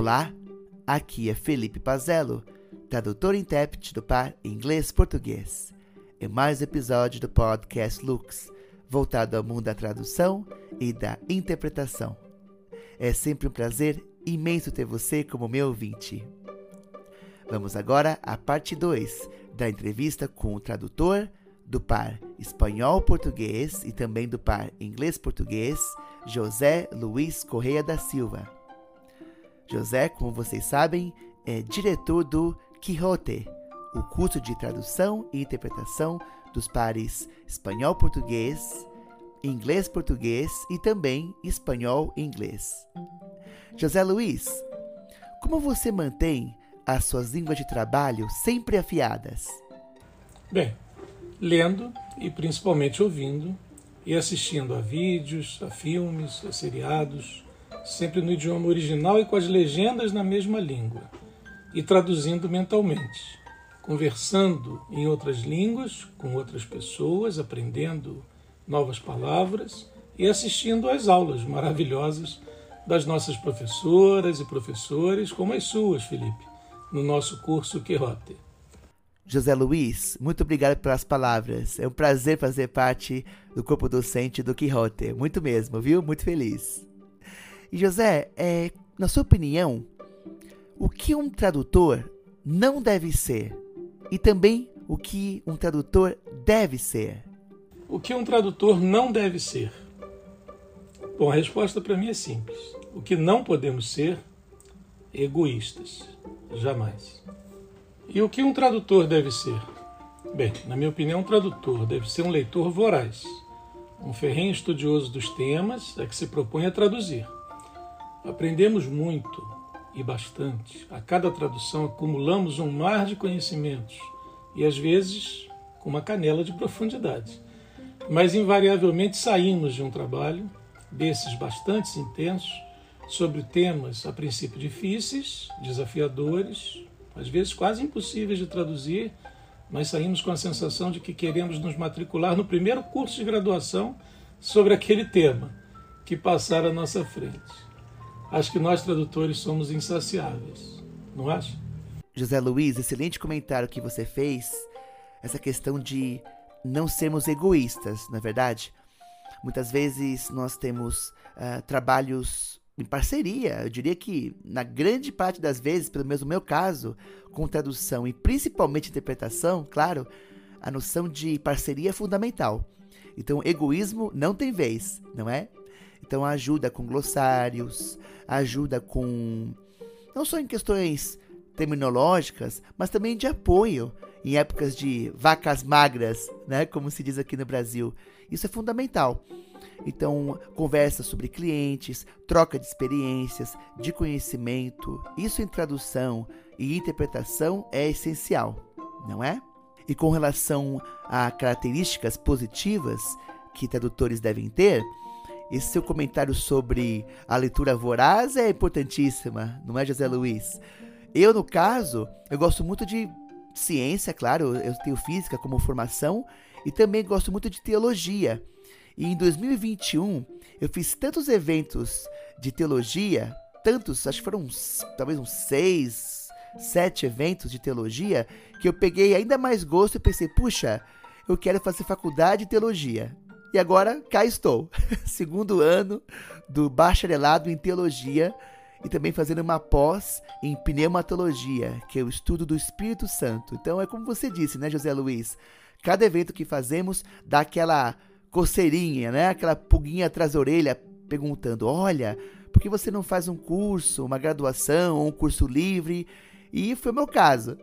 Olá, aqui é Felipe Pazello, tradutor e intérprete do par inglês-português. Em mais um episódio do podcast Lux, voltado ao mundo da tradução e da interpretação. É sempre um prazer imenso ter você como meu ouvinte. Vamos agora à parte 2 da entrevista com o tradutor do par espanhol-português e também do par inglês-português, José Luiz Correia da Silva. José, como vocês sabem, é diretor do Quixote, o curso de tradução e interpretação dos pares espanhol-português, inglês-português e também espanhol-inglês. José Luiz, como você mantém as suas línguas de trabalho sempre afiadas? Bem, lendo e principalmente ouvindo e assistindo a vídeos, a filmes, a seriados, sempre no idioma original e com as legendas na mesma língua, e traduzindo mentalmente, conversando em outras línguas com outras pessoas, aprendendo novas palavras e assistindo às aulas maravilhosas das nossas professoras e professores, como as suas, Felipe, no nosso curso Quixote. José Luiz, muito obrigado pelas palavras. É um prazer fazer parte do corpo docente do Quixote. Muito mesmo, viu? Muito feliz. E José, é, na sua opinião, o que um tradutor não deve ser? E também o que um tradutor deve ser? O que um tradutor não deve ser? Bom, a resposta para mim é simples. O que não podemos ser? Egoístas. Jamais. E o que um tradutor deve ser? Bem, na minha opinião, um tradutor deve ser um leitor voraz, um ferrenho estudioso dos temas a que se propõe a traduzir. Aprendemos muito e bastante. A cada tradução acumulamos um mar de conhecimentos e às vezes com uma canela de profundidade. Mas invariavelmente saímos de um trabalho desses bastante intensos sobre temas a princípio difíceis, desafiadores, às vezes quase impossíveis de traduzir, mas saímos com a sensação de que queremos nos matricular no primeiro curso de graduação sobre aquele tema que passar à nossa frente. Acho que nós tradutores somos insaciáveis, não acha? José Luiz, excelente comentário que você fez. Essa questão de não sermos egoístas, não é verdade? Muitas vezes nós temos uh, trabalhos em parceria. Eu diria que, na grande parte das vezes, pelo menos no meu caso, com tradução e principalmente interpretação, claro, a noção de parceria é fundamental. Então, egoísmo não tem vez, não é? Então, ajuda com glossários, ajuda com. não só em questões terminológicas, mas também de apoio em épocas de vacas magras, né? Como se diz aqui no Brasil. Isso é fundamental. Então, conversa sobre clientes, troca de experiências, de conhecimento, isso em tradução e interpretação é essencial, não é? E com relação a características positivas que tradutores devem ter, esse seu comentário sobre a leitura voraz é importantíssima, não é, José Luiz? Eu, no caso, eu gosto muito de ciência, claro, eu tenho física como formação e também gosto muito de teologia. E em 2021 eu fiz tantos eventos de teologia, tantos, acho que foram uns, talvez uns seis, sete eventos de teologia, que eu peguei ainda mais gosto e pensei, puxa, eu quero fazer faculdade de teologia. E agora cá estou, segundo ano do bacharelado em teologia e também fazendo uma pós em pneumatologia, que é o estudo do Espírito Santo. Então é como você disse, né, José Luiz? Cada evento que fazemos dá aquela coceirinha, né? Aquela pulguinha atrás da orelha perguntando: olha, por que você não faz um curso, uma graduação, um curso livre? E foi o meu caso.